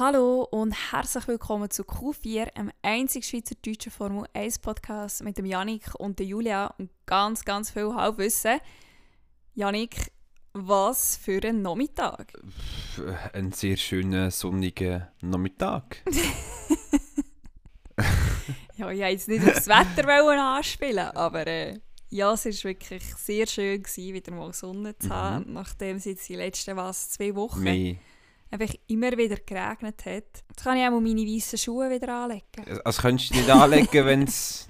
Hallo und herzlich willkommen zu Q4, einem einzigen schweizerdeutschen Formel 1 Podcast mit dem Janik und der Julia und ganz, ganz viel Halbwissen. Janik, was für ein Nachmittag? Ein sehr schöner sonniger Nachmittag. ja, ich wollte jetzt nicht aufs Wetter anspielen, aber äh, ja, es war wirklich sehr schön, gewesen, wieder mal Sonne zu haben, mhm. nachdem es jetzt die letzten was, zwei Wochen Mehr. Einfach immer wieder geregnet hat. Jetzt kann ich auch mal meine weißen Schuhe wieder anlegen. Also könntest du nicht anlegen, wenn es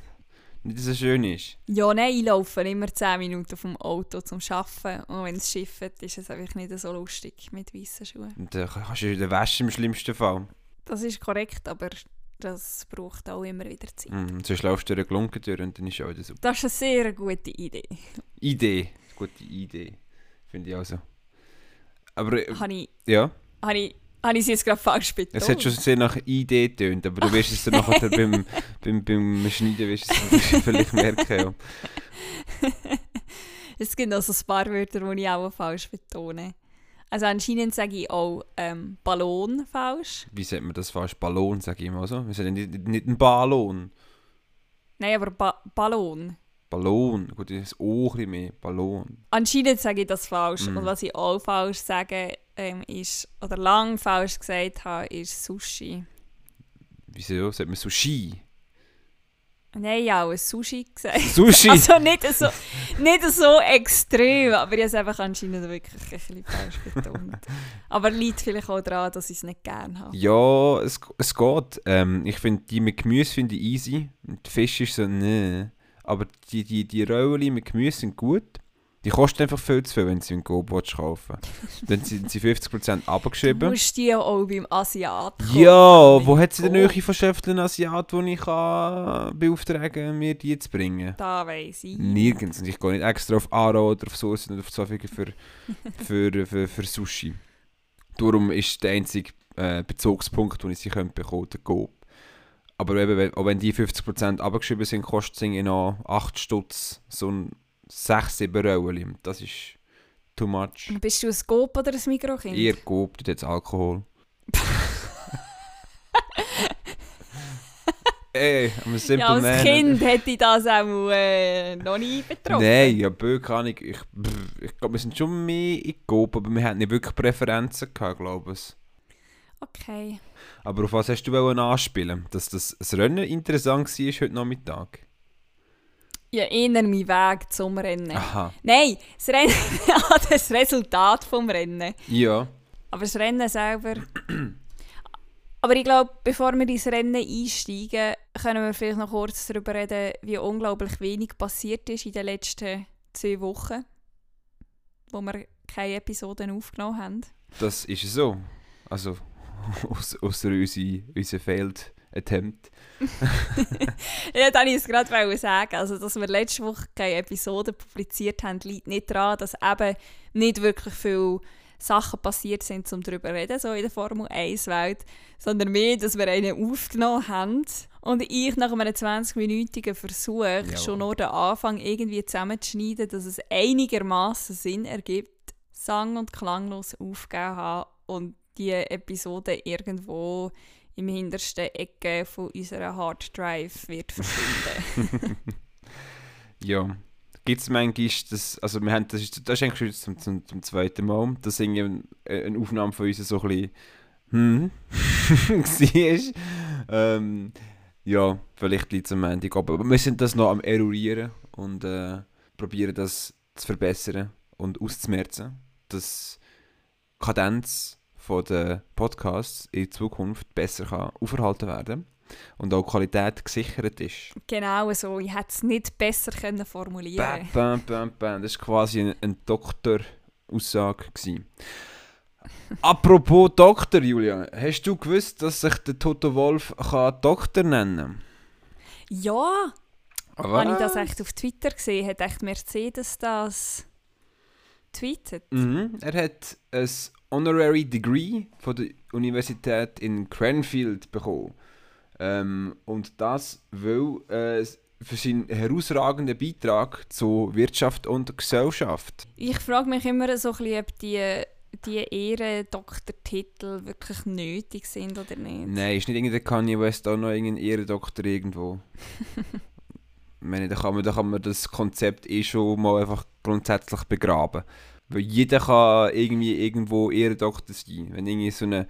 nicht so schön ist? Ja, nein, ich laufe immer 10 Minuten vom Auto zum Arbeiten und wenn es schifft, ist es einfach nicht so lustig mit weißen Schuhen. Und dann kannst du wieder waschen im schlimmsten Fall. Das ist korrekt, aber das braucht auch immer wieder Zeit. Mm, sonst laufst du durch eine Glunke durch und dann ist auch wieder super. Das ist eine sehr gute Idee. Idee, gute Idee, finde ich auch so. Aber, äh, Habe ich, ja, habe ich, habe ich sie jetzt gerade falsch betont? es hat schon sehr nach Idee getönt, aber du wirst es dann nachher beim, beim, beim Schneiden wirst es vielleicht merken. Ja. es gibt also ein paar Wörter, die ich auch falsch betone. Also anscheinend sage ich auch ähm, Ballon falsch. Wie sagt man das falsch? Ballon, sage ich immer so. Wir sagen nicht, nicht ein Ballon. Nein, aber ba Ballon. Ballon, gut, das ist auch ein mehr. Ballon. Anscheinend sage ich das falsch. Mm. Und was ich auch falsch sage, ähm, ist, oder lang falsch gesagt habe, ist Sushi. Wieso? Sagt man Sushi? Nein, habe auch ein Sushi gesagt. Sushi? Also nicht so, nicht so extrem, aber ich habe es einfach anscheinend wirklich ein bisschen falsch betont. aber liegt vielleicht auch daran, dass ich es nicht gerne habe. Ja, es, es geht. Ähm, ich finde, die mit Gemüse finde ich easy. Und Fisch ist so, ne. Aber die, die, die Röllchen mit Gemüse sind gut. Die kosten einfach viel zu viel, wenn du sie im Go kaufen Dann sind sie 50% Du abgeschrieben. musst die ja auch beim Asiat kaufen, Ja, wo hat sie denn Go. neue von Schäfteln Asiat, die ich kann beauftragen mir die zu bringen? Da weiss ich. Nirgends. Und ich gehe nicht extra auf Aro oder auf Soße oder auf Zofingen für, für, für, für Sushi. Darum ist der einzige äh, Bezugspunkt, den ich sie könnte bekommen, der Coop. Aber eben, wenn, auch wenn die 50% abgeschrieben sind, kostet es noch 8 Stutz so ein 6, 7 Röllchen. Das ist too much. Bist du ein Coop oder ein Mikrokind? Ihr dort jetzt Alkohol. Ey, I'm a simple ja, als man. Kind hätte ich das auch äh, noch nie betroffen. Nein, ja, Böck kann ich. Ich, ich glaube, wir sind schon mehr in Coop, aber wir hatten nicht wirklich Präferenzen gehabt, glaube ich. Okay. Aber auf was hast du wollen anspielen? Dass das, das Rennen interessant war heute Nachmittag? Ja, eher mein Weg zum Rennen. Aha. Nein, das Rennen ja, das Resultat vom Rennen. Ja. Aber das Rennen selber. Aber ich glaube, bevor wir ins Rennen einsteigen, können wir vielleicht noch kurz darüber reden, wie unglaublich wenig passiert ist in den letzten zwei Wochen, wo wir keine Episoden aufgenommen haben. Das ist so. Also, aus, außer unsere, unser Failed Attempt. ja, dann wollte ich es gerade sagen. Also, dass wir letzte Woche keine Episoden publiziert haben, liegt nicht daran, dass eben nicht wirklich viele Sachen passiert sind, um darüber zu reden, so in der Formel 1-Welt, sondern mehr, dass wir einen aufgenommen haben und ich nach einem 20-minütigen Versuch Jawohl. schon nur den Anfang irgendwie zusammenzuschneiden, dass es einigermaßen Sinn ergibt, sang- und klanglos aufgegeben habe und die Episode irgendwo im hintersten Ecke von unserer Hard Drive wird verschwinden. Ja. Gibt es manchmal, das, also wir haben, das, ist, das ist eigentlich zum, zum, zum zweiten Mal, dass irgendwie ein- eine Aufnahme von uns so ein bisschen hm, war. Ähm, ja, vielleicht liegt es am Ende, aber wir sind das noch am eruieren und äh, probieren das zu verbessern und auszumerzen, dass Kadenz von den Podcasts in Zukunft besser kann aufgehalten werden und auch die Qualität gesichert ist. genau so. Ich hätte es nicht besser können formulieren bam, bam, bam. Das war quasi eine, eine Doktoraussage. Apropos Doktor, Julian. Hast du gewusst, dass sich der Toto Wolf kann Doktor nennen Ja, kann? habe ich das echt auf Twitter gesehen? Hat echt Mercedes das tweetet? Mhm. Er hat ein Honorary Degree von der Universität in Cranfield bekommen. Ähm, und das will äh, für seinen herausragenden Beitrag zu Wirtschaft und Gesellschaft. Ich frage mich immer so ein bisschen, ob die die Ehrendoktortitel wirklich nötig sind oder nicht. Nein, ist nicht irgendein Kanye West auch noch irgendein Ehrendoktor irgendwo? ich meine, da kann, man, da kann man das Konzept eh schon mal einfach grundsätzlich begraben. Weil jeder kann irgendwie irgendwo Ehrendoktor sein. Wenn irgendwie so eine,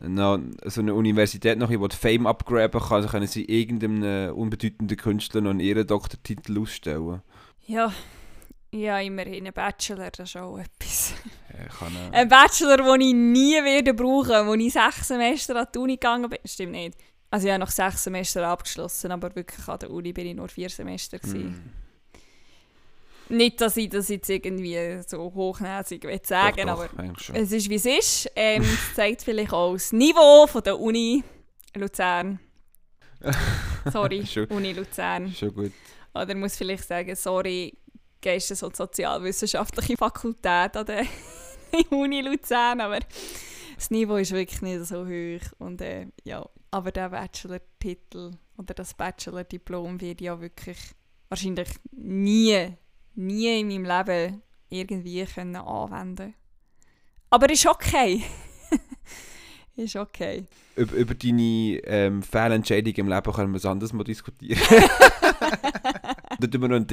eine, so eine Universität noch über Fame abgraben kann, dann können sie irgendeinem unbedeutenden Künstler noch einen Ehrendoktortitel ausstellen. Ja, ja, immerhin ein Bachelor, das ist auch etwas. Ja, kann, äh, Ein Bachelor, den ich nie werde brauchen, wo ich sechs Semester an die Uni gegangen bin. Stimmt nicht. Also ich habe noch sechs Semester abgeschlossen, aber wirklich an der Uni bin ich nur vier Semester. Gewesen. mm, Nicht, dass ich das jetzt irgendwie so hochnäsig will sagen doch, aber es ist wie es ist. Ähm, es zeigt vielleicht auch das Niveau von der Uni Luzern. Sorry. Uni Luzern. Schon gut. Oder muss vielleicht sagen, sorry, Geistes- und Sozialwissenschaftliche Fakultät an der Uni Luzern, aber das Niveau ist wirklich nicht so hoch. Und, äh, ja, aber der Bachelor-Titel oder das Bachelor-Diplom wird ja wirklich wahrscheinlich nie, nie in meinem Leben irgendwie können anwenden Aber ist okay. ist okay. Über, über deine ähm, Fehlentscheidung im Leben können wir es anders mal diskutieren. Dann tun wir noch einen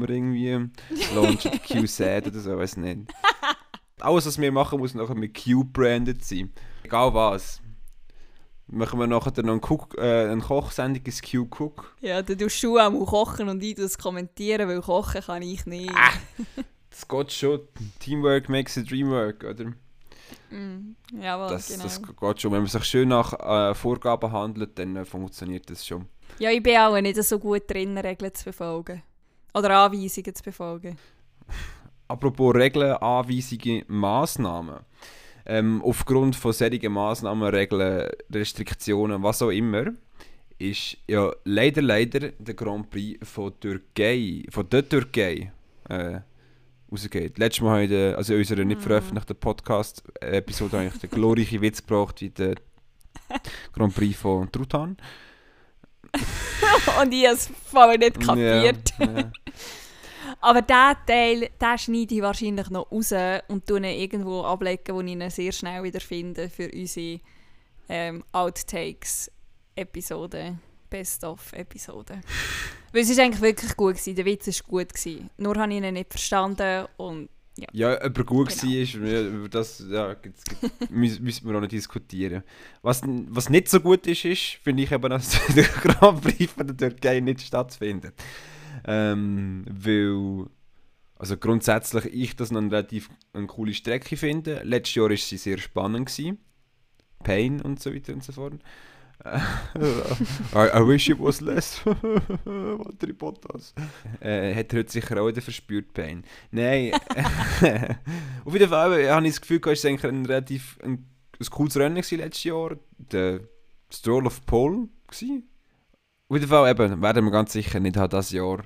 wir irgendwie launchen, Q-Sad oder so, weiß nicht. Alles, was wir machen, muss nachher mit Q branded sein. Egal was. Machen wir nachher noch einen, Cook, äh, eine Kochsendung, ins Q-Cook. Ja, dann tust du auch mal kochen und ich das kommentieren, weil kochen kann ich nicht. Das geht schon. Teamwork makes a dream work, oder? Mm, jawohl, Das, genau. das geht schon. Wenn man sich schön nach äh, Vorgaben handelt, dann äh, funktioniert das schon. Ja, ich bin auch nicht so gut drin, Regeln zu befolgen. Oder Anweisungen zu befolgen. Apropos Regeln, Anweisungen, Massnahmen. Ähm, aufgrund von solchen Massnahmen, Regeln, Restriktionen, was auch immer, ist ja leider, leider der Grand Prix von Türkei, von der Türkei, äh, rausgeht. Letztes Mal habe ich, den, also in unserer nicht Mhm. veröffentlichten Podcast-Episode, habe ich den glorreichen Witz gebracht, wie der Grand Prix von Truthahn. und ich habe es voll nicht kapiert. Ja, ja. Aber diesen Teil, den schneide ich wahrscheinlich noch raus und tue ihn irgendwo ablegen, wo ich ihn sehr schnell wieder finde für unsere ähm, Outtakes-Episode. Best-of-Episode. Weil es ist eigentlich wirklich gut gewesen. Der Witz war gut gewesen. Nur habe ich ihn nicht verstanden und Ja, ob er gut Genau. war, ja, über das ja, müssen, wir auch noch diskutieren. Was, was nicht so gut ist, ist, finde ich eben, dass der Grand Prix von der Türkei nicht stattfindet. Ähm, weil, also grundsätzlich ich das noch eine relativ eine coole Strecke finde. Letztes Jahr war sie sehr spannend. Gewesen. Pain und so weiter und so fort. I, I wish it was less. Walter Bottas. Äh, hat er heute sicher auch wieder verspürt, Pain. Nein. Auf jeden Fall äh, habe ich das Gefühl, es war eigentlich ein relativ ein, ein cooles Rennen letztes Jahr. Der Stroll of Pole. Auf jeden Fall eben, werden wir ganz sicher nicht haben dieses Jahr,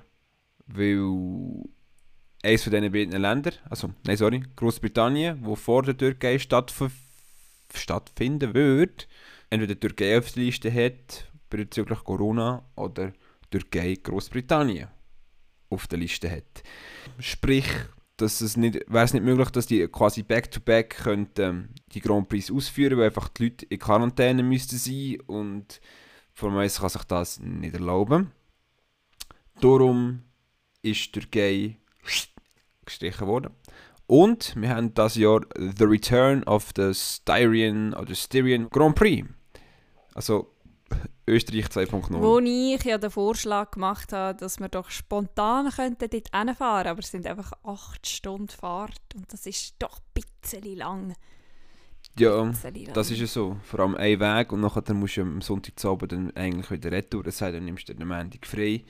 weil eines von diesen beiden Ländern, also, nein, sorry, Großbritannien, wo vor der Türkei stattf stattfinden wird, entweder die Türkei auf der Liste hat, bezüglich Corona, oder Türkei Großbritannien auf der Liste hat. Sprich, dass es nicht, wäre es nicht möglich, dass die quasi back-to-back könnten, die Grand Prix ausführen, weil einfach die Leute in Quarantäne müssten sein und Formel kann sich das nicht erlauben. Darum ist die Türkei gestrichen worden. Und wir haben das Jahr The Return of the Styrian oder Styrian Grand Prix. Also Österreich 2.0. Wo ich ja den Vorschlag gemacht habe, dass wir doch spontan könnten dort hinfahren aber es sind einfach acht Stunden Fahrt und das ist doch ein bisschen lang. Ja, Bisschen lang. das ist ja so. Vor allem ein Weg und nachher dann musst du am Sonntagabend dann eigentlich wieder retour. Das heißt, dann nimmst du den Montag frei.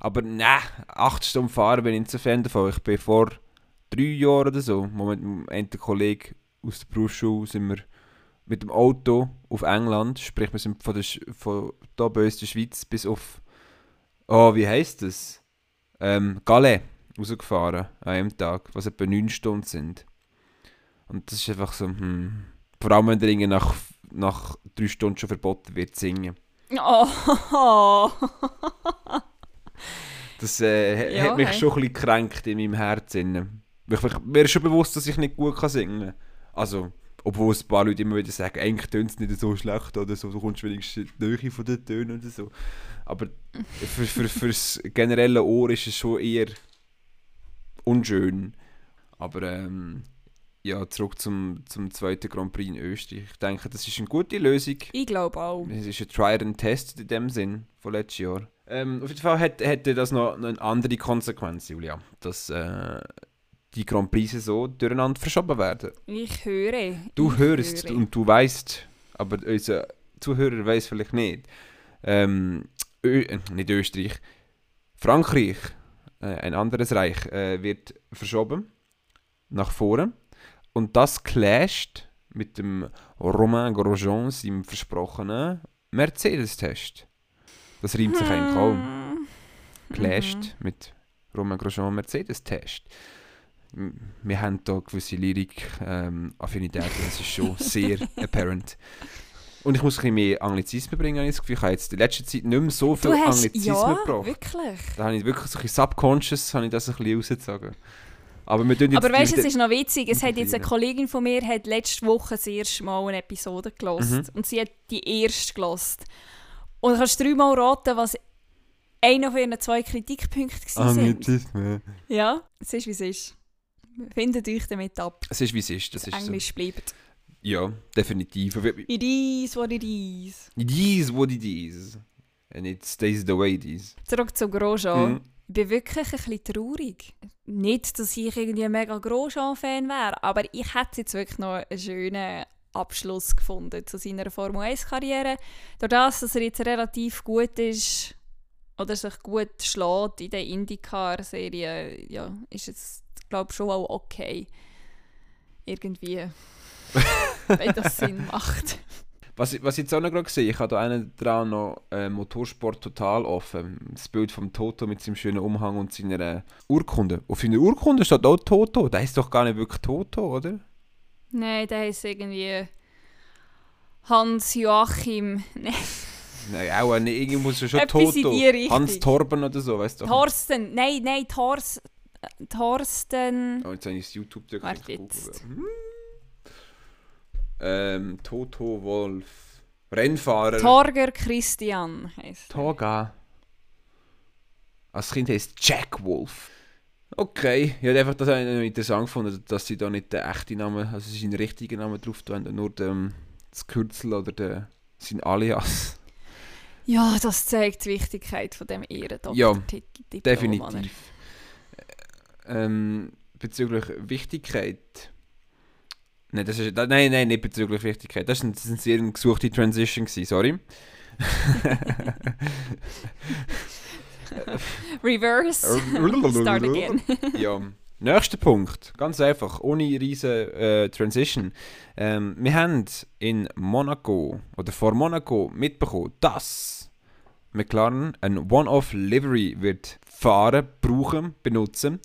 Aber nein, acht Stunden fahren bin ich nicht so Fan davon. Ich bin vor drei Jahren oder so, mit einem Kollegen aus der Berufsschule sind wir mit dem Auto auf England, sprich wir sind von, der, Sch- von da bei uns der Schweiz bis auf, oh, wie heisst das? Ähm, Calais rausgefahren an einem Tag, was etwa neun Stunden sind. Und das ist einfach so, hm, vor allem wenn der nach, nach drei Stunden schon verboten wird singen. Oh, Das äh, Ja, hat mich hey. schon ein bisschen gekränkt in meinem Herzen. Ich, ich, mir ist schon bewusst, dass ich nicht gut kann singen kann. Also, obwohl ein paar Leute immer wieder sagen, eigentlich tönt es nicht so schlecht oder so, du kommst wenigstens die Nähe von den Tönen oder so. Aber für, für, fürs generelle Ohr ist es schon eher unschön. Aber ähm, ja, zurück zum, zum zweiten Grand Prix in Österreich. Ich denke, das ist eine gute Lösung. Ich glaube auch. Es ist ein Try and Test in dem Sinn von letztes Jahr. Ähm, auf jeden Fall hätte, hätte das noch, eine andere Konsequenz, Julia. Dass äh, die Grand Prix so durcheinander verschoben werden. Ich höre. Du ich hörst höre. und du weißt, aber unser Zuhörer weiß vielleicht nicht. Ähm, Ö äh, nicht Österreich, Frankreich, äh, ein anderes Reich, äh, wird verschoben nach vorne. Und das clasht mit dem Romain Grosjean, seinem versprochenen Mercedes-Test. Das reimt sich eigentlich kaum. Hm. Clasht mit Romain Grosjean Mercedes-Test. Wir haben hier gewisse Lyrik-Affinitäten, das ist schon sehr apparent. Und ich muss ein bisschen mehr Anglizismen bringen, ich habe jetzt in letzter Zeit nicht mehr so viel hast, Anglizismen ja, gebracht. wirklich. Da habe ich wirklich so ein bisschen subconscious habe ich das ein bisschen rausgezogen. Aber wir jetzt Aber weißt du, es ist noch witzig, es hat jetzt eine. Kollegin von mir hat letzte Woche das erste Mal eine Episode gelost Mhm. und sie hat die erste gelost. Und du kannst dreimal raten, was einer von ihren zwei Kritikpunkten Ah, waren. Anglizismen. Ja, es ist wie es ist. Findet euch damit ab. Es ist wie es ist. Das Das ist so. Englisch bleibt. Ja, definitiv. It is what it is. It is what it is. And it stays the way it is. Zurück zu Grosjean. Mhm. Ich bin wirklich ein bisschen traurig. Nicht, dass ich irgendwie ein mega Grosjean-Fan wäre, aber ich hätte jetzt wirklich noch einen schönen Abschluss gefunden zu seiner Formel 1-Karriere. Durch das, dass er jetzt relativ gut ist oder sich gut schlägt in der IndyCar-Serie, ja, ist es, glaube ich, schon auch okay. Irgendwie. wenn das Sinn macht. Was, ich- was ich jetzt auch noch gerade sehe, ich habe da einen dran noch äh, Motorsport total offen. Das Bild vom Toto mit seinem schönen Umhang und seiner äh, Urkunde. Auf seiner Urkunde steht auch Toto. Der ist doch gar nicht wirklich Toto, oder? Nein, der ist irgendwie Hans-Joachim. Nein, Nein, auch nicht. Irgendwo ist er schon Toto. Hans Torben oder so, weißt du? Thorsten. Nein, nein, Thors, äh, Thorsten. Oh, jetzt habe ich das YouTube. Warte jetzt. Ähm, Toto Wolf. Rennfahrer. Torger Christian heisst er. Toga. Als Kind heißt Jack Wolf. Okay, ich habe einfach das interessant gefunden, dass sie da nicht den echten Namen, also seinen richtigen Namen drauf tun, nur den, das Kürzel oder den, sein Alias. Ja, das zeigt die Wichtigkeit von dem Ehrendoktortitel. Ja, Definitiv. Ähm, bezüglich Wichtigkeit. Nein, das ist, nein, nein, nicht bezüglich Wichtigkeit. Das war eine sehr gesuchte Transition, gewesen, sorry. Reverse. Start again. ja. Nächster Punkt, ganz einfach, ohne riesen äh, Transition. Ähm, wir haben in Monaco oder vor Monaco mitbekommen, dass McLaren ein One-Off-Livery wird fahren, brauchen, benutzen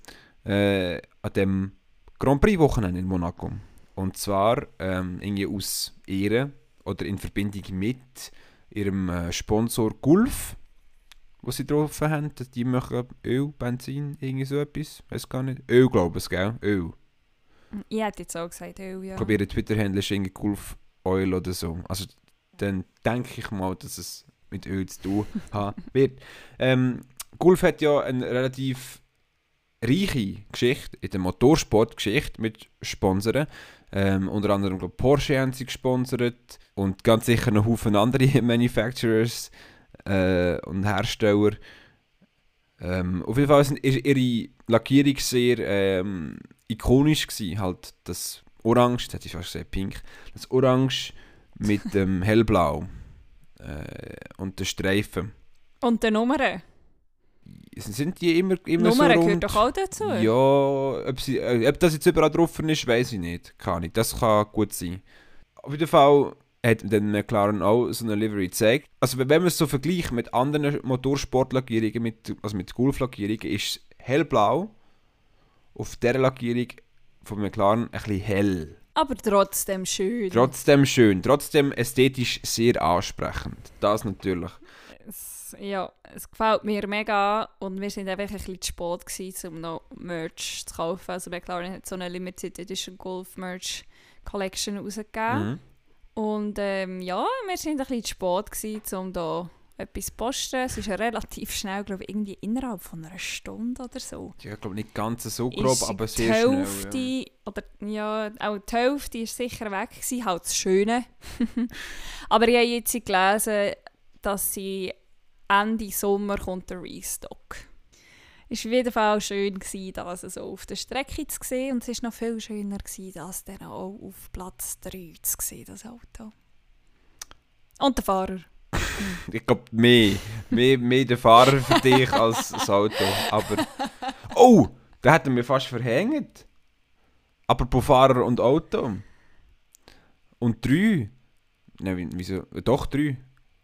äh, an dem Grand Prix-Wochenende in Monaco. Und zwar ähm, irgendwie aus Ehre oder in Verbindung mit ihrem äh, Sponsor Gulf, was sie drauf haben. dass Die machen Öl, Benzin, irgendwie so etwas. Weiß gar nicht. Öl, glaube ich, gell? Öl. Ich hätte jetzt auch gesagt, oh ja. Ich glaube, ihr Twitter-Handle ist irgendwie Gulf Oil oder so. Also dann denke ich mal, dass es mit Öl zu tun haben wird. Ähm, Gulf hat ja eine relativ reiche Geschichte in der Motorsportgeschichte mit Sponsoren. Ähm, unter anderem glaub, Porsche haben sie gesponsert und ganz sicher noch Haufen andere Manufacturers äh, und Hersteller. Ähm, auf jeden Fall ist ihre Lackierung sehr ähm, ikonisch gewesen, halt das Orange, jetzt hätte ich fast gesagt Pink, das Orange mit dem Hellblau äh, und den Streifen. Und die Nummern? Sind die immer, immer Nummern so rund? gehört doch auch dazu. Ja, ob, sie, äh, ob das jetzt überall drauf ist, weiß ich nicht. Kann ich. Das kann gut sein. Auf jeden Fall hat dann McLaren auch so eine Livery gezeigt. Also wenn man es so vergleicht mit anderen Motorsportlackierungen, mit, also mit Golflackierungen, ist hellblau auf der Lackierung von McLaren ein bisschen hell. Aber trotzdem schön. Trotzdem schön, trotzdem ästhetisch sehr ansprechend. Das natürlich. es, ja, es gefällt mir mega und wir sind einfach ein bisschen zu spät gewesen, um noch Merch zu kaufen. Also McLaren hat so eine Limited Edition Golf Merch Collection rausgegeben. Mhm. Und ähm, ja, wir sind ein bisschen zu spät gewesen, um da etwas zu posten. Es ist ja relativ schnell, glaube ich, irgendwie innerhalb von einer Stunde oder so. Ja, ich glaube nicht ganz so grob, ist aber die sehr Hälfte, schnell. oder ja, auch die Hälfte ist sicher weg gewesen, halt das Schöne. aber ich habe jetzt gelesen, dass sie Ende Sommer kommt der Restock. Es war auf jeden Fall schön, gewesen, das so auf der Strecke zu sehen und es war noch viel schöner, gewesen, das dann auch auf Platz 3 zu sehen, das Auto. Und der Fahrer. Ich glaube, mehr, mehr, mehr der Fahrer für dich als das Auto. Aber. Oh! Da hätten wir fast verhängt. Apropos Fahrer und Auto. Und drei. Nein, wie- wieso? Doch drei.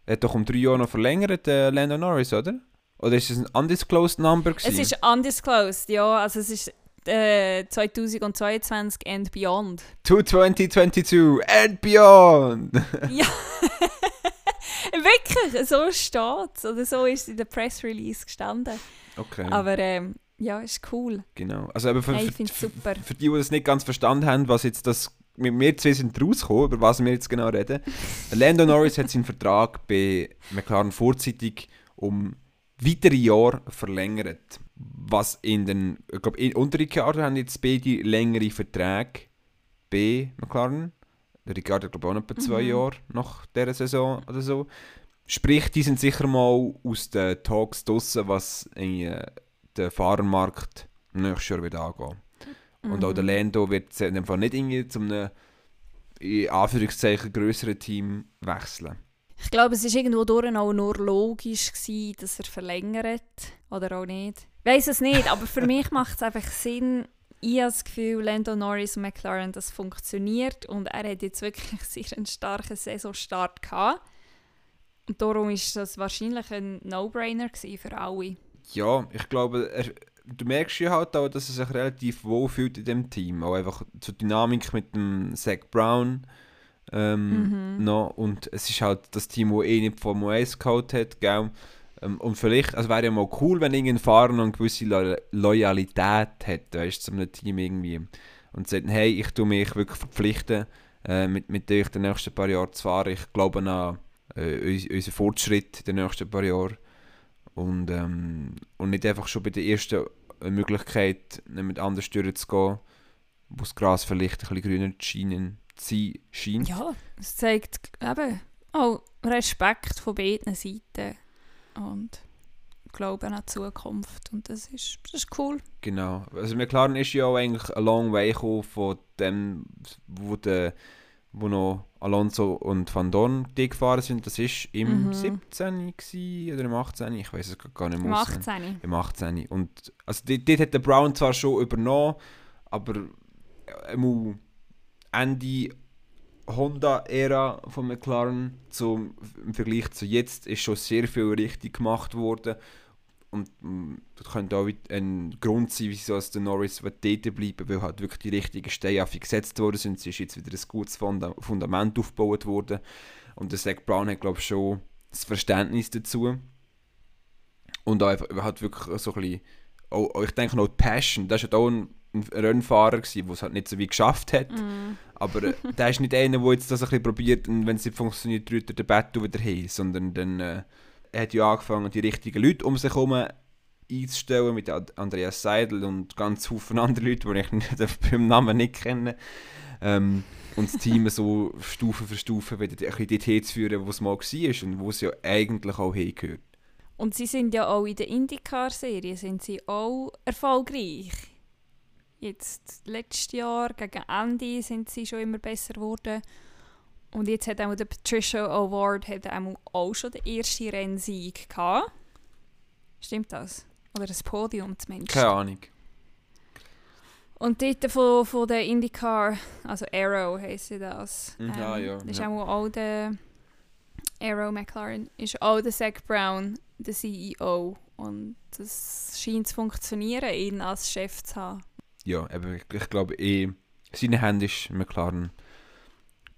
Er hat doch um drei Jahre noch verlängert, äh, Lando Norris, oder? Oder ist es ein undisclosed number? Es Gewesen? ist undisclosed, ja, also es ist äh, 2022 and beyond. To 2022 and beyond! Ja. Wirklich, so steht es. Oder so ist es in der Press Release gestanden. Okay, Aber ähm, ja, ist cool. genau. Also eben für, Hey, ich für, finde es super. für die, die das nicht ganz verstanden haben, was jetzt das mit mir zwei sind rausgekommen, über was wir jetzt genau reden. Lando Norris hat seinen Vertrag bei McLaren vorzeitig um weitere Jahre verlängert. Was in den, ich glaube, in unter Ricciardo haben jetzt beide längere Verträge bei McLaren. Der Ricciardo, glaube ich, auch noch etwa zwei Mhm. Jahre nach dieser Saison oder so. Sprich, die sind sicher mal aus den Talks draussen, was in, den Fahrermarkt nächstes Jahr wieder angehen. Und auch der Mhm. Lando wird in dem Fall nicht irgendwie zu einem in Anführungszeichen größeren Team wechseln. Ich glaube, es war irgendwo durch auch nur logisch, gewesen, dass er verlängert. Oder auch nicht. Ich weiß es nicht, aber für mich macht es einfach Sinn. Ich habe das Gefühl, Lando Norris und McLaren, das funktioniert. Und er hat jetzt wirklich sehr einen starken Saisonstart gehabt. Und darum ist das wahrscheinlich ein No-Brainer für alle. Ja, ich glaube, er, du merkst ja halt auch, dass er sich relativ wohl fühlt in dem Team. Auch einfach zur Dynamik mit dem Zach Brown ähm, Mhm. noch. Und es ist halt das Team, das eh nicht Formel 1 geholt hat, gell? Ähm, und vielleicht, also wäre ja mal cool, wenn irgendein Fahrer noch eine gewisse Lo Loyalität hätte, weißt du, zu einem Team irgendwie. Und sagt, hey, ich tue mich wirklich verpflichten, äh, mit, mit euch die nächsten paar Jahre zu fahren. Ich glaube an äh, uns, unseren Fortschritt in den nächsten paar Jahren. Und, ähm, und nicht einfach schon bei der ersten äh, Möglichkeit, mit anders durchzugehen, wo das Gras vielleicht ein bisschen grüner zu scheinen, zu sein scheint. Ja, es zeigt eben auch Respekt von beiden Seiten. Und Glauben an die Zukunft. Und das ist, das ist cool. Genau. Also McLaren ist ja auch eigentlich a long way gekommen von dem, wo, der, wo noch Alonso und Van Dorn die gefahren sind. Das war im Mhm. 17. gewesen oder im 18. Ich weiß es gar nicht mehr. Im auswendig. 18. Im 18. Und also dort, dort hat der Brown zwar schon übernommen, aber äh, Ende Honda-Ära von McLaren zum, im Vergleich zu jetzt ist schon sehr viel richtig gemacht worden. Und mm, das könnte auch ein Grund sein, wieso es der Norris dort bleiben weil halt wirklich die richtigen Steine gesetzt worden sind. Es ist jetzt wieder ein gutes Funda Fundament aufgebaut worden. Und der Zach Brown hat, glaube ich, schon das Verständnis dazu. Und auch einfach, hat wirklich so ein bisschen, auch, ich denke noch die Passion, das war auch ein, ein Rennfahrer, der es halt nicht so wie geschafft hat. Mhm. Aber äh, der ist nicht einer, der jetzt das ein bisschen probiert und wenn es nicht funktioniert, rührt er den Battle wieder hin, sondern dann äh, er hat ja angefangen, die richtigen Leute um sich herum einzustellen, mit Andreas Seidel und ganz viele andere Leute, die ich nicht, beim Namen nicht kenne. Ähm, und das Team so Stufe für Stufe wieder ein bisschen dorthin zu führen, wo es mal war und wo es ja eigentlich auch hingehört. Und sie sind ja auch in der IndyCar-Serie sind sie auch erfolgreich. Jetzt, letztes Jahr, gegen Ende, sind sie schon immer besser geworden. Und jetzt hat auch der Patricia Award hat auch, schon den ersten Rennsieg gehabt. Stimmt das? Oder das Podium zumindest. Keine Ahnung. Und dort von, von der IndyCar, also Arrow heisst sie das. Mhm, ah, ja, Ist ja. auch, auch der Arrow McLaren, ist auch der Zach Brown, der CEO. Und das scheint zu funktionieren, ihn als Chef zu haben. Ja, aber ich, glaube eh, seine Hände ist McLaren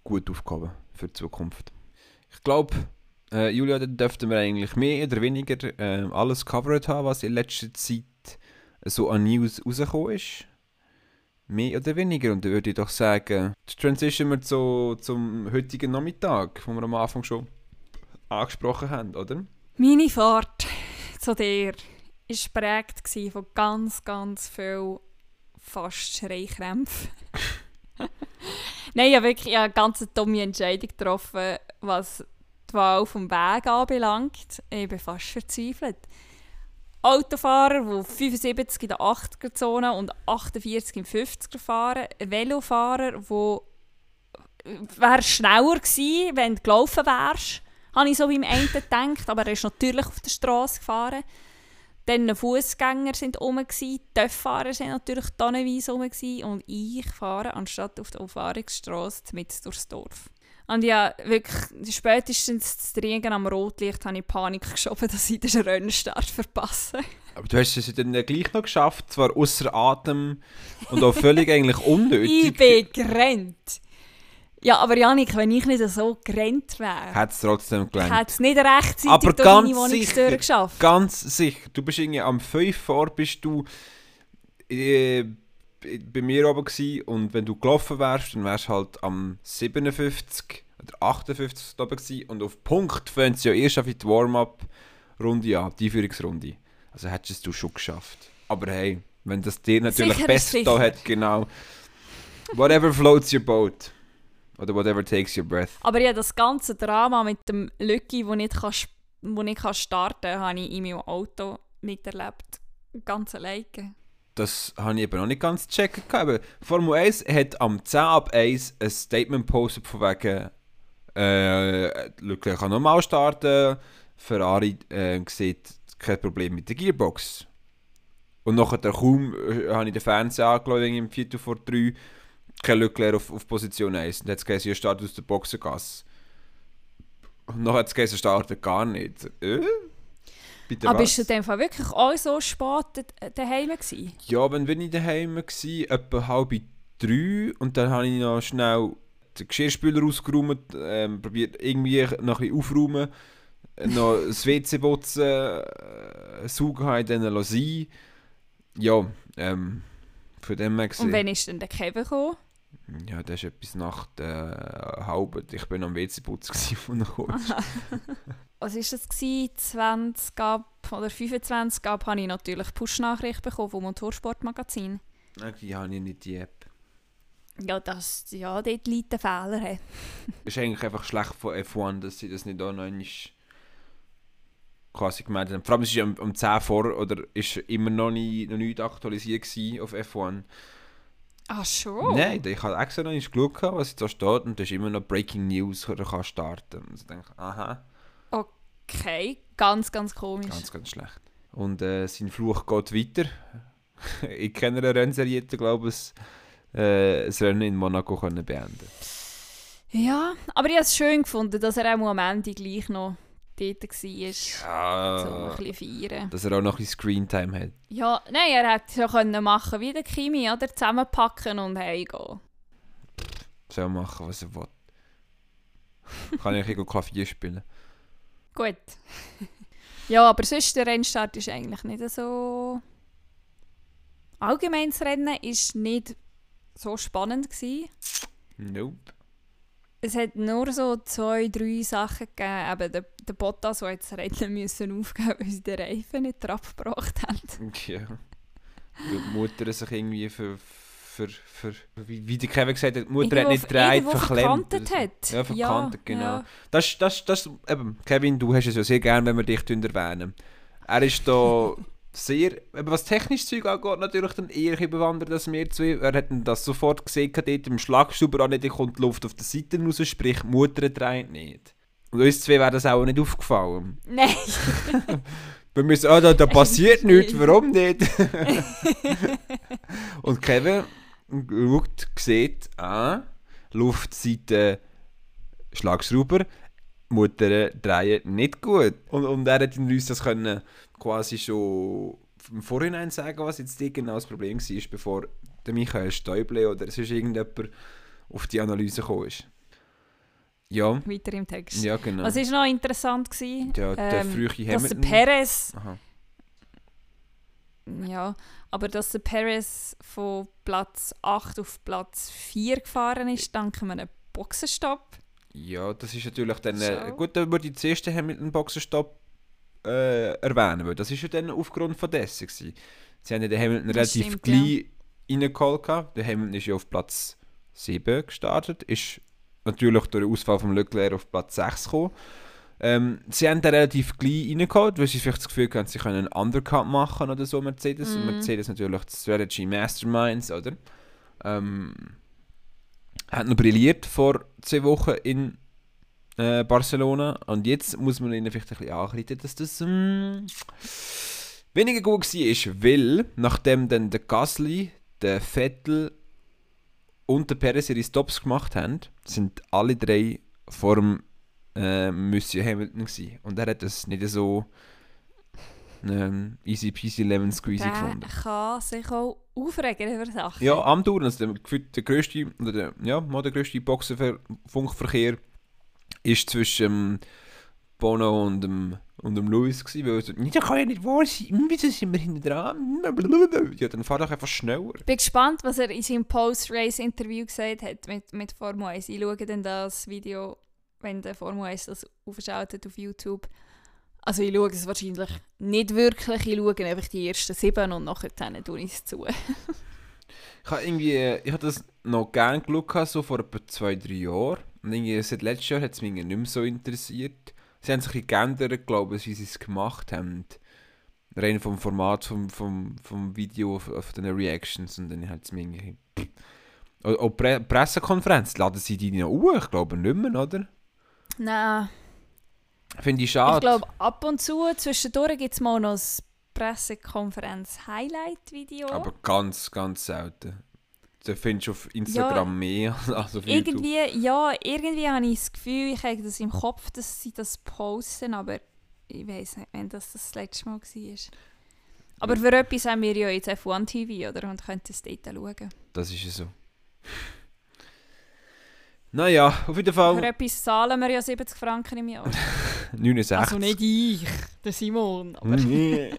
gut aufgehoben für die Zukunft. Ich glaube, Äh, Julia, dann dürften wir eigentlich mehr oder weniger äh, alles covered haben, was in letzter Zeit so an News rausgekommen ist. Mehr oder weniger. Und dann würde ich doch sagen, transition wir zu, zum heutigen Nachmittag, den wir am Anfang schon angesprochen haben, oder? Meine Fahrt zu dir war geprägt von ganz, ganz viel fast Schreikrämpfen. Nein, ich habe wirklich eine ganz dumme Entscheidung getroffen, was die Wahl vom Weg anbelangt. Ich bin fast verzweifelt. Autofahrer, die 75 in der 80er-Zone und 48 im 50er fahren. Velofahrer, die wäre schneller gewesen, wenn du gelaufen wärst. Habe ich so beim einen gedacht, aber er ist natürlich auf der Straße gefahren. Dann Fußgänger sind rum, die Töfffahrer sind natürlich tonnenweise rum und ich fahre anstatt auf der Umfahrungsstraße mit durchs Dorf. Und ja, wirklich, spätestens zu Regen am Rotlicht habe ich Panik geschoben, dass ich den Rennstart verpasse. Aber du hast es dann gleich noch geschafft, zwar außer Atem und auch völlig eigentlich unnötig. ich bin gerannt. Ja, aber Janik, wenn ich nicht so gerannt wäre, hat es trotzdem gelangt. Hat es nicht rechtzeitig aber durch ganz meine sicher, geschafft. Ganz sicher. Du bist irgendwie am 5 vor, bist du äh, bei mir oben gewesen, und wenn du gelaufen wärst, dann wärst du halt am 57 oder 58 oben gewesen und auf Punkt fängt es ja erst auf die Warm-up-Runde an, die Einführungsrunde. Also hättest du es schon geschafft. Aber hey, wenn das dir natürlich Sicher besser da hat, genau. Whatever floats your boat. Oder whatever takes your breath. Aber ja, das ganze Drama mit dem Lücki, wo nicht kann, sp- wo nicht kann starten kann, habe ich in meinem Auto miterlebt. Ganz alleine. Das habe ich eben noch nicht ganz gecheckt. Aber Formel 1 hat am 10 ab 1 ein Statement gepostet von wegen äh, Leclerc kann normal starten, Ferrari äh, sieht kein Problem mit der Gearbox. Und nachher kaum äh, habe ich den Fernseher angeschaut, im Viertel vor 3, kein Leclerc auf, auf Position 1. Und jetzt geht er startet aus der Boxengasse. Und nachher hat es geheißen, startet gar nicht. Äh? Bitte Aber was? bist du in dem Fall wirklich auch so spät da- daheim gewesen? Ja, wenn bin ich daheim gsi, etwa halb drei und dann habe ich noch schnell den Geschirrspüler ausgeräumt, ähm, probiert irgendwie noch ein bisschen aufräumen, noch das WC putzen, äh, saugen dann sein. Ja, ähm, von dem her Und wann ist denn der Kevin gekommen? Ja, das ist etwas nach der halben. Ich bin am WC putzen gsi von der Coach. Was war das? Gewesen? 20 ab oder 25 ab habe ich natürlich Push-Nachricht bekommen vom Motorsportmagazin. Irgendwie habe ich nicht die App. Ja, das, ja, dort liegt der Fehler. he. ist eigentlich einfach schlecht von F1, dass sie das nicht auch noch einmal quasi gemeldet haben. Vor allem es ist um, um 10 vor oder ist immer noch, nie, noch nicht aktualisiert auf F1. Ach schon? Nein, ich habe extra noch nicht geschaut, was da steht und da ist immer noch Breaking News, oder kann starten. Und ich denke, aha, Okay, ganz, ganz komisch. ganz, ganz schlecht. Und äh, sein Fluch geht weiter. ich kenne eine Rennserie, glaube ich, äh, das Rennen in Monaco können beenden Ja, aber ich habe es schön gefunden, dass er auch am Ende gleich noch dort war. Ja, So ein bisschen feiern. dass er auch noch ein bisschen Screentime hat. Ja, nein, er hätte schon können machen wie der Kimi, oder? Zusammenpacken und heimgehen. soll machen, was er will. Kann ich ein Klavier spielen. Gut. ja, aber sonst der Rennstart ist eigentlich nicht so... Allgemein das Rennen war nicht so spannend. Gewesen. Nope. Es hat nur so zwei, drei Sachen gegeben. Eben der, der Bottas, der jetzt Rennen müssen aufgeben weil sie den Reifen nicht drauf gebracht haben. Ja. Weil die Mutter sich irgendwie für. für, für wie, wie der Kevin gesagt hat, die Mutter hat Irgendwo- nicht gedreht, verklemmt. verkantet hat. Ja, verkantet, Ja, genau. ja. Das, das, das, eben, Kevin, du hast es ja sehr gern, wenn wir dich erwähnen. Er ist da sehr, was technisches Zeug angeht, natürlich dann eher bewandert als wir zwei. Er hat das sofort gesehen, dort im Schlagstuber an, da kommt die Luft auf der Seite raus, sprich, Mutter dreht nicht. Und uns zwei wäre das auch nicht aufgefallen. Nein. Wir müssen, ah, da, da passiert nicht nichts, warum nicht? und Kevin schaut, sieht, ah, Luftseite Schlagschrauber, Mutter drehen nicht gut. Und, und er hat uns das können quasi schon im Vorhinein sagen, was jetzt genau das Problem war, bevor der Michael Stäuble oder sonst irgendjemand auf die Analyse gekommen ist. Ja, weiter im Text. ja genau. Was war noch interessant? Gewesen? ja, der ähm, frühe dass der Hamilton. Perez, Aha. ja, aber dass der Perez von Platz 8 auf Platz 4 gefahren ist, dank einem Boxenstopp. Ja, das ist natürlich dann... Äh, gut, dann würde ich zuerst den Hamilton-Boxenstopp äh, erwähnen, weil das ist ja dann aufgrund von dessen gewesen. Sie haben ja den Hamilton Das relativ stimmt, gleich reingeholt. gehabt. Der Hamilton ist ja auf Platz 7 gestartet, ist natürlich durch den Ausfall von Leclerc auf Platz 6 gekommen. Ähm, sie haben den relativ gleich reingeholt, weil sie vielleicht das Gefühl hatten, sie können einen Undercut machen oder so, Mercedes. Und Mhm. Mercedes natürlich die Strategy Masterminds, oder? Ähm, hat noch brilliert vor zwei Wochen in äh, Barcelona. Und jetzt muss man ihnen vielleicht ein bisschen ankreiden, dass das ähm, weniger gut war, weil nachdem dann der Gasly, der Vettel und der Perez ihre Stops gemacht haben, sind alle drei vor dem äh, Monsieur Hamilton gewesen. Und er hat das nicht so ähm, easy peasy lemon squeezy Der gefunden. kann sich auch aufregen über Sachen. Ja, am Touren, also der, der grösste, oder der, ja, mal der grösste Boxenfunkverkehr ist zwischen ähm, Bono und dem, und dem Lewis gewesen, weil er so, das kann ja nicht wahr sein, wieso sind wir hinten dran? Ja, dann fahr doch einfach schneller. Ich bin gespannt, was er in seinem Post-Race-Interview gesagt hat mit, mit Formel 1. Ich schaue dann das Video, wenn der Formel 1 das aufschaltet auf YouTube. Also ich schaue es wahrscheinlich nicht wirklich, ich schaue einfach die ersten sieben und nachher dann tue ich es zu. Ich habe irgendwie, ich habe das noch gerne geschaut, so vor etwa zwei, drei Jahren. Und irgendwie seit letztes Jahr hat es mich nicht mehr so interessiert. Sie haben sich ein bisschen geändert, glaube ich, wie sie es gemacht haben. Rein vom Format vom, vom, vom Video auf, auf den Reactions und dann hat es mich irgendwie... Auch, Pre Pressekonferenz, laden sie die noch hoch? Ich glaube nicht mehr, oder? Nein, Finde ich schade. ich glaube ab und zu, zwischendurch gibt es mal noch ein Pressekonferenz-Highlight-Video. Aber ganz, ganz selten. Da findest du auf Instagram mehr als auf YouTube. Irgendwie, ja, irgendwie habe ich das Gefühl, ich habe das im Kopf, dass sie das posten, aber ich weiß nicht, wenn das das letzte Mal war. Aber für etwas haben wir ja jetzt F1 TV, oder? Und können das dort schauen. Das ist ja so. Naja, auf jeden Für Fall etwas zahlen wir ja 70 Franken im Jahr. 69. Also nicht ich, der Simon, aber Nee.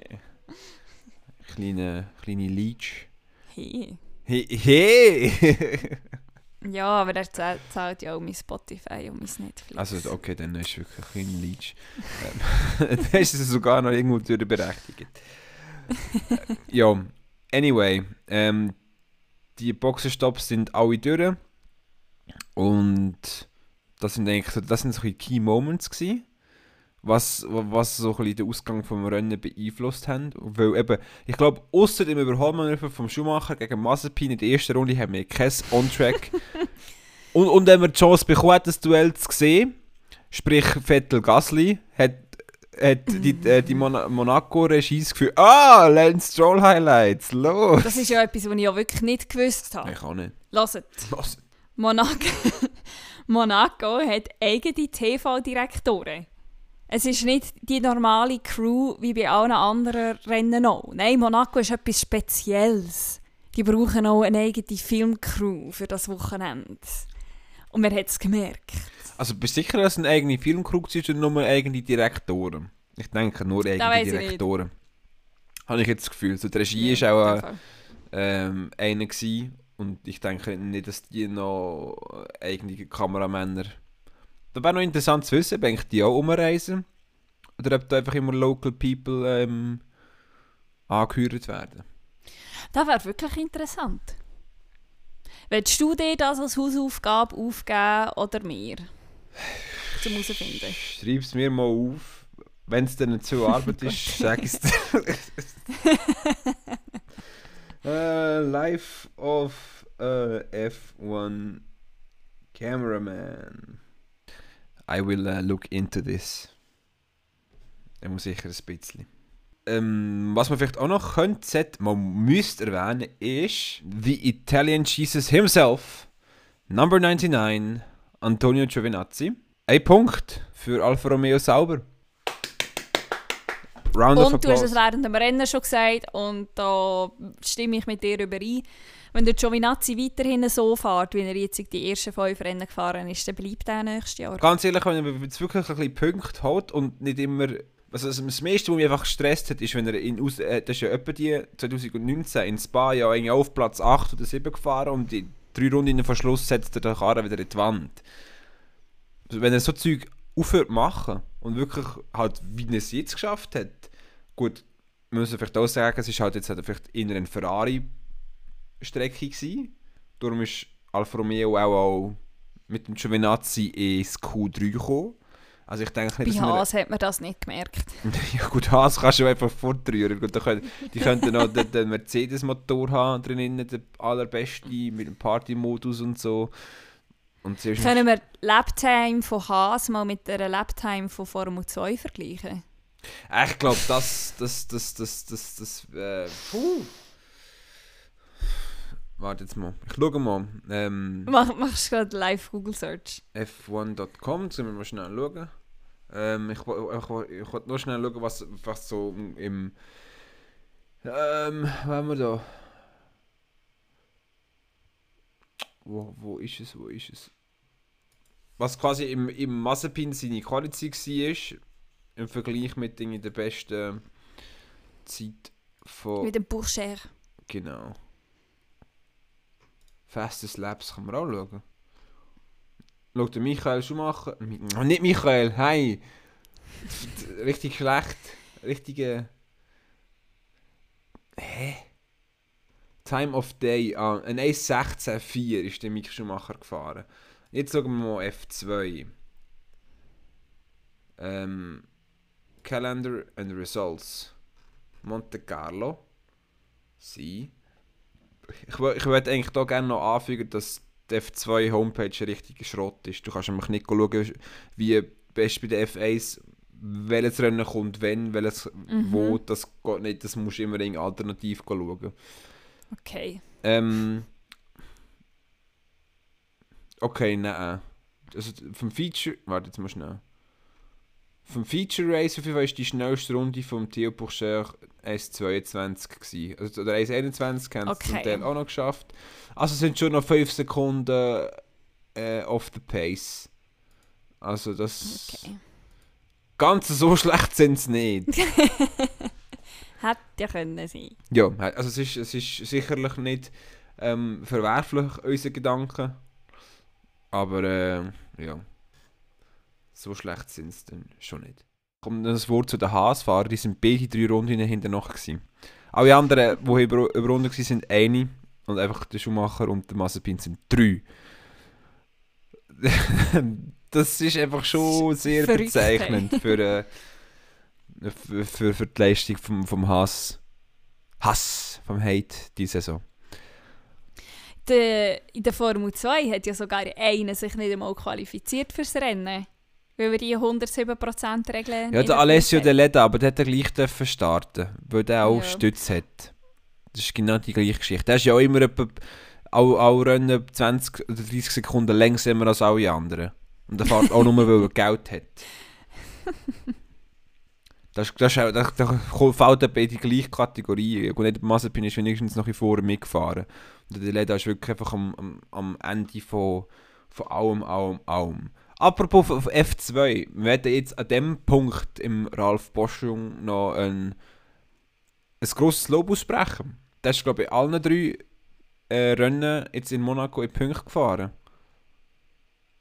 kleine, kleine Leech. hey. Hey! hey. Ja, aber er zahlt, zahlt ja auch mein Spotify und mein Netflix. also, okay, dann ist es wirklich ein kleiner Leech. Dann ist es sogar noch irgendwo durchberechtigt. Ja, anyway. Ähm, die Boxenstops sind alle durch. Und das sind eigentlich so, das sind so Key Moments gewesen, was, was so ein den Ausgang vom Rennen beeinflusst haben. Weil eben, ich glaube, außer dem Überholmanöver vom Schumacher gegen Mazepin in der ersten Runde haben wir kein On-Track. und, und wenn man die Chance bekommen das Duell zu sehen, sprich Vettel Gasly, hat, hat die, äh, die Mon Monaco-Regie das Gefühl, ah, Lance Stroll Highlights, los! Das ist ja etwas, was ich ja wirklich nicht gewusst habe. Ich auch nicht. Hört, Was? Monaco, Monaco hat eigene TV-Direktoren. Es ist nicht die normale Crew wie bei allen anderen Rennen auch. Nein, Monaco ist etwas Spezielles. Die brauchen auch eine eigene Filmcrew für das Wochenende. Und man hat es gemerkt. Also bist du sicher, dass es eine eigene Filmcrew ist und nur eigene Direktoren? Ich denke nur eigene. Direktoren. Habe ich jetzt das Gefühl. So, die Regie Ja, war auch äh, einer gewesen. Und ich denke nicht, dass die noch eigene Kameramänner... Da wäre noch interessant zu wissen, ob die auch umreisen oder ob da einfach immer Local People ähm, angehört werden. Das wäre wirklich interessant. Willst du dir das als Hausaufgabe aufgeben oder mir? Zum herausfinden. Schreib es mir mal auf. Wenn es dann zu Arbeit ist, sag ich es dir. uh, Life of a F1 Cameraman. I will uh, look into this. Er muss sicher ein bisschen. Ähm, was man vielleicht auch noch könnte, man müsste erwähnen, ist The Italian Jesus himself, Number 99, Antonio Giovinazzi. Ein Punkt für Alfa Romeo sauber. Round Und du hast es während dem Rennen schon gesagt und da stimme ich mit dir überein. Wenn der Giovinazzi weiterhin so fährt, wie er jetzt die ersten fünf Rennen gefahren ist, dann bleibt er nächstes Jahr. Ganz ehrlich, wenn er jetzt wirklich ein bisschen Punkte holt und nicht immer... Also das meiste, was mich einfach gestresst hat, ist, wenn er in... Aus, äh, das ist ja etwa die 2019 in Spa ja eigentlich auf Platz 8 oder 7 gefahren und in drei Runden vor Schluss setzt er den Karren wieder in die Wand. Also wenn er so Zeug aufhört zu machen und wirklich halt, wie er es jetzt geschafft hat, gut, wir müssen vielleicht auch sagen, es ist halt jetzt halt vielleicht in einer Ferrari-Strecke gewesen. Darum ist Alfa Romeo auch, auch mit dem Giovinazzi ins Q3 gekommen. Also ich denke Bei nicht, wir... Haas hat man das nicht gemerkt. Ja gut, Haas kannst du einfach fortrühren. Gut, können, die könnten noch den, den Mercedes-Motor haben drinnen, den allerbesten mit dem Party-Modus und so. Können wir Laptime von Haas mal mit der Laptime von Formel 2 vergleichen? Äh, Ich glaube, das, das, das, das, das, das, äh, puh. Warte jetzt mal. Ich schaue mal. Ähm, Mach, machst du gerade live Google Search? f1.com, jetzt müssen wir mal schnell schauen. Ähm, ich ich, wo- ich wollte nur schnell schauen, was, was so im. Ähm, wo haben wir da? Wo, wo ist es? Wo ist es? Was quasi im, im Mazepin seine Qualität war, im Vergleich mit irgendwie der besten Zeit von. Mit dem Bourcher. Genau. Fastest Laps kann man auch schauen. Schaut der Michael Schumacher. Oh, nicht Michael, hey! Richtig schlecht. Richtige. Hä? Time of Day. Ah, ein 1.16.4 ist der Michael Schumacher gefahren. Jetzt schauen wir mal F2. Ähm, Calendar and Results. Monte Carlo. Sie. Ich, ich würde eigentlich hier gerne noch anfügen, dass die F2 Homepage ein richtiger Schrott ist. Du kannst nämlich nicht schauen, wie best bei der F1 welches Rennen kommt, wenn, welches wo. Das geht nicht, das musst du immer irgendwie alternativ schauen. Okay. Ähm. Okay, nein. Also vom Feature. Warte jetzt mal schnell. Vom Feature Race auf jeden Fall ist die schnellste Runde vom Theo Pourchaire 1,22 gewesen. Also oder 1,21 haben sie zum Okay. Teil auch noch geschafft. Also es sind schon noch 5 Sekunden äh, off the pace. Also das... okay. Ganz so schlecht sind sie nicht. Hätte ja können sein. Ja, also es ist, es ist sicherlich nicht ähm, verwerflich, unsere Gedanken. Aber äh, ja, so schlecht sind sie dann schon nicht. Kommt das Wort zu den Haasfahrern, die sind beide drei Runden hinter noch gewesen. Alle anderen, die über, über Runden waren, sind eine. Und einfach der Schumacher und der Mazepin sind drei. das ist einfach schon sehr Verrückt, bezeichnend für, äh, für, für, für die Leistung vom, vom Hass. Hass, vom Hate diese Saison. Der, in der Formel 2 hat ja sogar einer sich nicht einmal qualifiziert fürs Rennen. Weil wir die 107% Regel Ja, der Alessio De Leda, aber der hat gleich dürfen starten, weil der auch Ja. Stütz hat. Das ist genau die gleiche Geschichte. Der ist ja auch immer etwa, auch, auch Rennen 20 oder 30 Sekunden langsamer als alle anderen. Und der fährt auch nur, weil er Geld hat. Das, das, auch- das, das fällt eben in die gleiche Kategorie. Und nicht Mazepin ist wenigstens noch ein vorne mitgefahren. Und der De Leda ist wirklich einfach am, am, am Ende von, von allem, allem, allem. Apropos auf F2, wir werden jetzt an dem Punkt im Ralf Boschung noch ein, ein grosses Lob aussprechen. Der ist, glaube ich, bei allen drei äh, Rennen jetzt in Monaco in Punkte gefahren.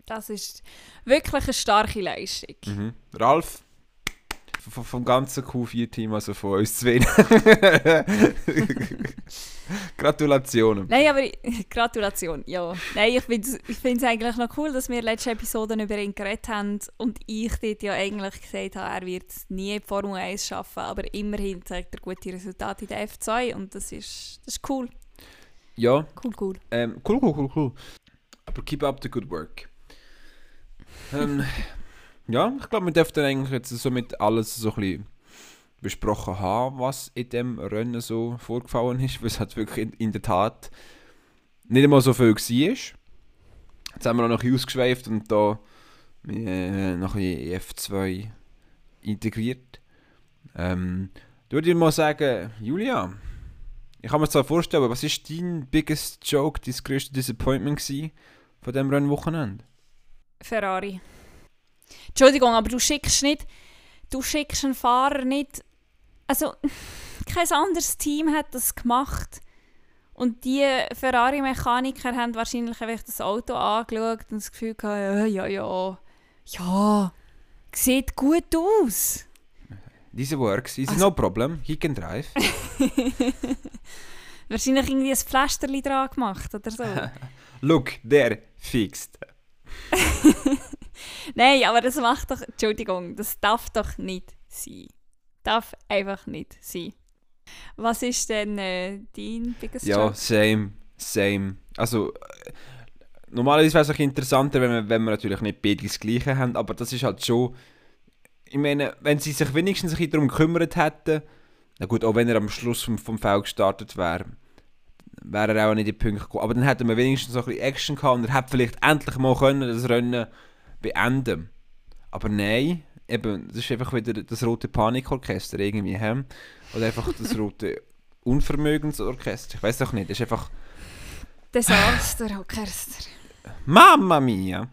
Das ist wirklich eine starke Leistung. Mhm. Ralf, vom ganzen Q4-Team, also von uns zwei. Gratulationen. Nein, aber ich- Gratulation, ja. Nein, ich finde es ich eigentlich noch cool, dass wir letzte Episode über ihn geredet haben und ich dort ja eigentlich gesagt habe, er wird nie in Formel 1 schaffen, aber immerhin zeigt er gute Resultate in der F2 und das ist, das ist cool. Ja, Cool, cool. ähm, cool, cool, cool, cool. Aber keep up the good work. Ähm, ja, ich glaube, wir dürften eigentlich jetzt somit alles so ein besprochen haben, was in dem Rennen so vorgefallen ist, weil es halt wirklich in, in der Tat nicht einmal so viel war. Jetzt haben wir noch ein ausgeschweift und da äh, noch ein bisschen in F2 integriert. Ähm, würde ich mal sagen, Julia, ich kann mir zwar vorstellen, was ist dein biggest joke, dein größte Disappointment von diesem Rennwochenende? Ferrari. Entschuldigung, aber du schickst nicht, du schickst einen Fahrer nicht, also kein anderes Team hat das gemacht. Und die Ferrari-Mechaniker haben wahrscheinlich einfach das Auto angeschaut und das Gefühl gehabt, ja, ja, ja, ja, sieht gut aus. Diese works, is Also- no problem, he can drive. Wahrscheinlich irgendwie ein Pflasterli dran gemacht oder so. Look, there, fixed. Nein, aber das macht doch, Entschuldigung, das darf doch nicht sein. Darf einfach nicht sein. Was ist denn äh, dein biggest Ja, joke? same, same. Also, äh, normalerweise wäre es auch interessanter, wenn wir, wenn wir natürlich nicht beide das Gleiche haben, aber das ist halt schon... Ich meine, wenn sie sich wenigstens ein bisschen darum gekümmert hätten, na gut, auch wenn er am Schluss vom, vom Feld gestartet wäre, wäre er auch nicht in die Punkte gekommen. Aber dann hätten wir wenigstens so ein bisschen Action gehabt und er hätte vielleicht endlich mal können das Rennen beenden Aber nein, eben, das ist einfach wieder das rote Panikorchester irgendwie, hä? Oder einfach das rote Unvermögensorchester. Ich weiß doch nicht, das ist einfach... Desaster, Orchester. Mamma mia!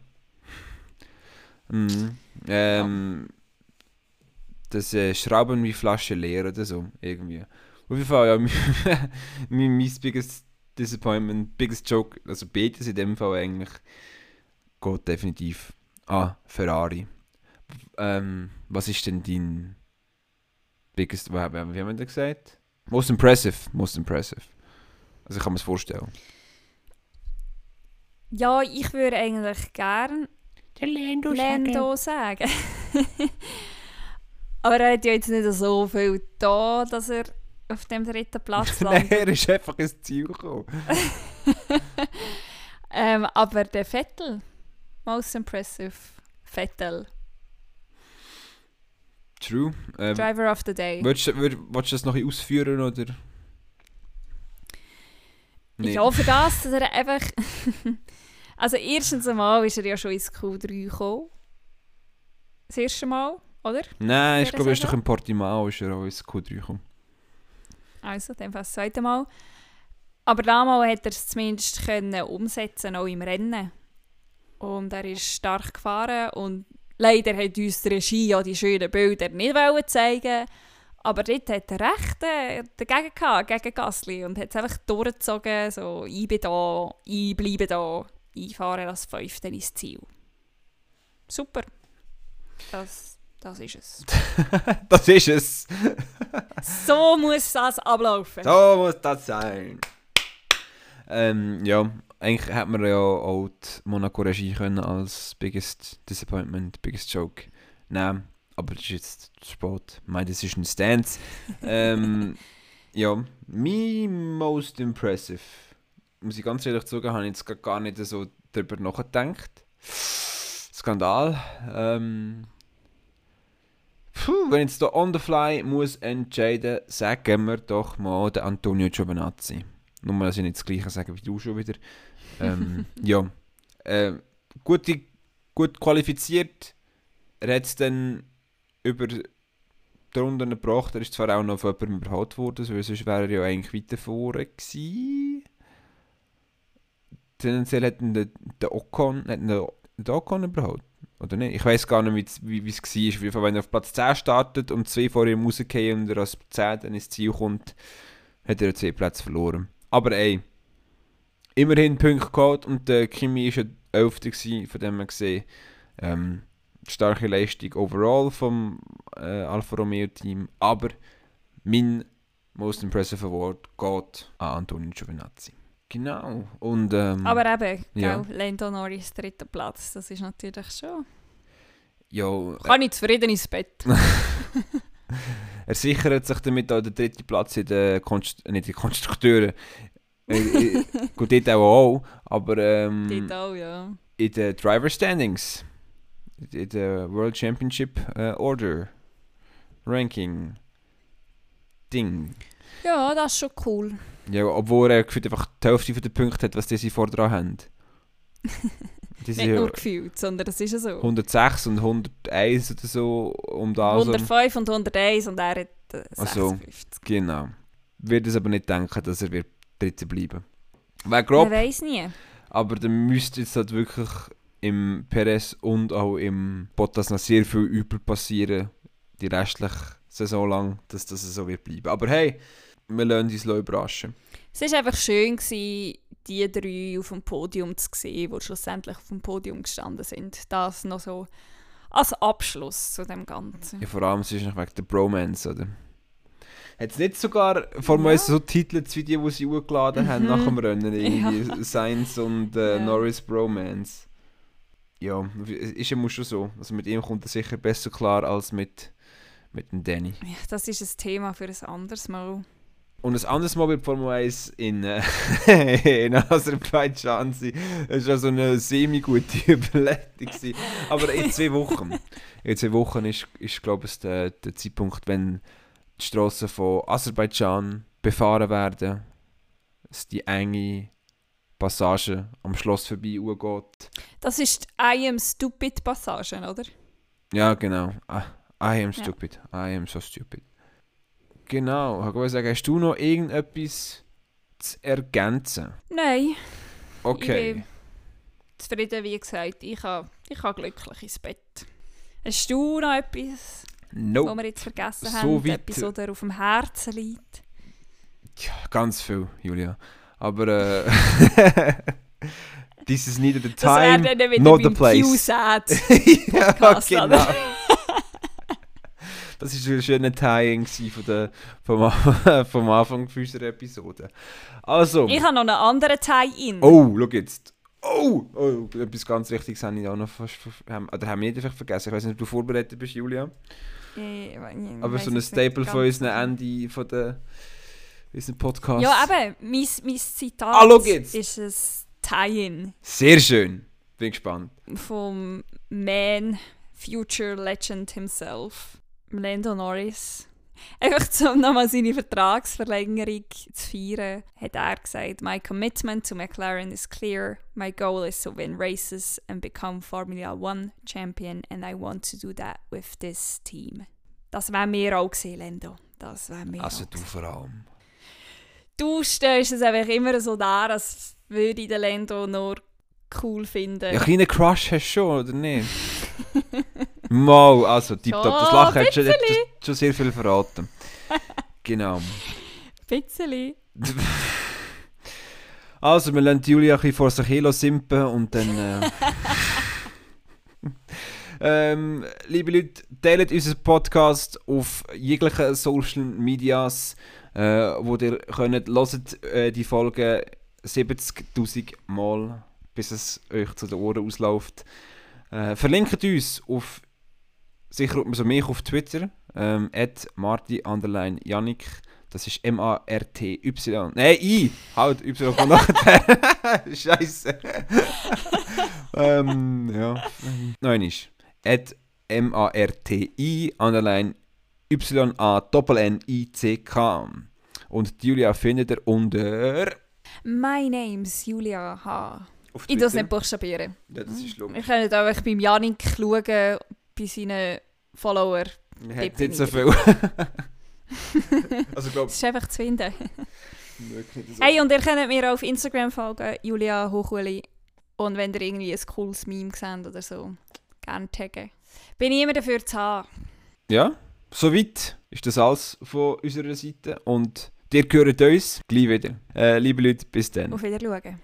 Mhm. Ähm, das äh, Schrauben wie Flasche leer oder so, irgendwie. Auf jeden Fall, ja, mein, mein, mein biggest disappointment, biggest joke, also beides in dem Fall eigentlich, geht definitiv an Ferrari. Ähm, was ist denn dein biggest, wie, haben wir das gesagt? Most impressive, most impressive. Also ich kann mir das vorstellen. Ja, ich würde eigentlich gern Der Lando, Lando sagen. Aber er hat ja jetzt nicht so viel da, dass er auf dem dritten Platz Nein, landet. er ist einfach ins Ziel gekommen. ähm, aber der Vettel, most impressive Vettel, True. Ähm, Driver of the Day. willst, du, würd- willst du das noch ausführen oder? Ich hoffe das, dass er einfach... also erstens einmal ist er ja schon ins Q3 gekommen. Das erste Mal, oder? Nein, ich glaube, er ist doch in Portimao ist er auch ins Q3 gekommen. Also, dann das zweite Mal. Aber damals hat er es zumindest können umsetzen, auch im Rennen. Und er ist stark gefahren und leider hat uns die Regie ja die schönen Bilder nicht zeigen aber dort hat er recht äh, dagegen gehabt, gegen Gasly und hat es einfach durchgezogen, so ich bin da, ich bleibe da, ich fahre als Fünfte ins Ziel. Super. Das, das ist es. das ist es. so muss das ablaufen. So muss das sein. Ähm, ja, eigentlich hätte man ja auch die Monaco-Regie können als biggest disappointment, biggest joke nehmen. Aber das ist jetzt zu spät. My decision stands. ähm, ja, me most impressive. Muss ich ganz ehrlich zugeben, habe ich jetzt gar nicht so darüber nachgedacht. Skandal. Ähm, puh, wenn jetzt da on the fly muss entscheiden, sagen wir doch mal den Antonio Giovinazzi. Nur mal, dass ich nicht das Gleiche sage wie du schon wieder. Ähm, ja. Äh, gut, gut qualifiziert. Er hat es dann über die Runden gebracht. Er ist zwar auch noch von jemandem überholt worden, weil sonst wäre er ja eigentlich weiter vorne gewesen. Tendenziell hat ihn der, der Ocon, hat ihn der, der Ocon überholt. Oder nicht? Ich weiß gar nicht, wie wie es war. Fall, wenn er auf Platz 10 startet und zwei vor ihm rausgehen und er als 10 dann ins Ziel kommt, hat er zwei Plätze verloren. Aber ey, immerhin Punkte geholt und der Kimi war ja 11. gewesen, von dem her gesehen. Ähm, starke Leistung overall vom äh, Alfa Romeo Team. Aber mein Most Impressive Award geht an Antonio Giovinazzi. Genau. Und, ähm, Aber eben, Ja. gell, Lando Norris dritter Platz, das ist natürlich schon... ja, äh, Kann ich zufrieden ins Bett. er sichert sich damit auch den dritten Platz in den Konst nicht in den Konstrukteuren. Gut, dort auch, aber ähm, Dort auch, ja. in den Driver Standings. In der World Championship äh, Order. Ranking. Ding. Ja, das ist schon cool. Ja, obwohl er gefühlt einfach die Hälfte der Punkte hat, was die sie vor dran haben. Nicht ja nur gefühlt, sondern das ist ja so. 106 und 101 oder so um da so. 105 und 101 und er hat äh, Ach so. 56. Genau. Wird es aber nicht denken, dass er wird dritte bleiben. Wäre Man grob, weiß nie. aber dann müsste jetzt halt wirklich im Perez und auch im Bottas noch sehr viel übel passieren, die restliche Saison lang, dass das so wird bleiben. Aber hey, wir lassen uns überraschen. Es war einfach schön, gewesen, die drei auf dem Podium zu sehen, die schlussendlich auf dem Podium gestanden sind. Das noch so als Abschluss zu dem Ganzen. Ja, vor allem es ist noch wegen der Bromance, oder? Hat es nicht sogar vor Ja. ja. so Titel, das Video, das sie hochgeladen haben Mhm. nach dem Rennen, irgendwie Sainz und äh, Ja. Norris Bromance? Ja, ist ja schon so. Also mit ihm kommt er sicher besser klar als mit, mit dem Danny. Ja, das ist ein Thema für ein anderes Mal. Und ein anderes Mal wird Formel 1 in, äh, in Aserbaidschan sein. Das war so eine semi-gute Überleitung. Aber in zwei Wochen. In zwei Wochen ist, ist glaube ich, der, der Zeitpunkt, wenn die Straßen von Aserbaidschan befahren werden. Dass die enge Passage am Schloss vorbei geht. Das ist die I am stupid Passage, oder? Ja, genau. I, I am Ja. stupid. I am so stupid. Genau. Ich wollte sagen, hast du noch irgendetwas zu ergänzen? Nein. Okay. Ich bin zufrieden, wie gesagt. Ich habe ich ha glücklich ins Bett. Hast du noch etwas, Nope. was wir jetzt vergessen So haben? weit- Etwas, was dir auf dem Herzen liegt? Ja, ganz viel, Julia. Aber äh, this is neither the time not the place. Ja, Podcast, genau. oder? das ist ein schöner Tie-In gewesen von der, vom, vom Anfang unserer Episode. Also, Ich habe noch einen anderen Tie-In. oh, schau jetzt. Oh, oh, etwas ganz Wichtiges habe ich auch noch fast, haben- oder haben wir nicht einfach vergessen. Ich weiß nicht, ob du vorbereitet bist, Julia. Aber so ein Staple von unserem Ende von der, unserem Podcast. Ja, eben. Mein, mein Zitat Ah, jetzt. ist ein Tie-In Sehr schön. Bin gespannt. vom Man Future Legend himself, Lando Norris. Einfach um nochmal seine Vertragsverlängerung zu feiern, hat er gesagt, My commitment to McLaren is clear. My goal is to win races and become Formula One champion and I want to do that with this team. Das wären wir auch gewesen, Lando. Das wären wir Also du vor allem. du stellst es einfach immer so dar, als würde ich den Lando nur cool finden. Ja, einen kleinen Crush hast du schon, oder nicht? Mal, also tipptopp. Das Lachen hat schon, hat schon sehr viel verraten. genau. Bisschen. Also, wir lassen Julia ein bisschen vor sich hin simpen und dann... Äh, ähm, liebe Leute, teilt unseren Podcast auf jeglichen Social Medias, äh, wo ihr könnt. Hört äh, die Folge 70'000 Mal, bis es euch zu den Ohren ausläuft. Äh, verlinkt uns auf sicher also mich auf Twitter, ähm, at Marti underline Yannick. Das ist M-A-R-T-Y. Nein, I! Halt, Y kommt nachher. Scheiße. ähm, ja. Nein, ist. At M-A-R-T-I underline Y-A-N-N-I-C-K. Und Julia findet ihr unter. My name's Julia H. Ich darf es nicht buchstabieren. Ja, das ist Wir logisch. können einfach beim Janik schauen, bei seinen Haben Tipp nicht so viel. also, ich glaube, Das ist einfach zu finden. Hey, und ihr könnt mir auch auf Instagram folgen, Julia Hochuli. Und wenn ihr irgendwie ein cooles Meme seht oder so, gerne taggen. Bin ich immer dafür zu haben. Ja, soweit ist das alles von unserer Seite. Und ihr gehört uns gleich wieder. Äh, liebe Leute, bis dann. Auf Wiedersehen.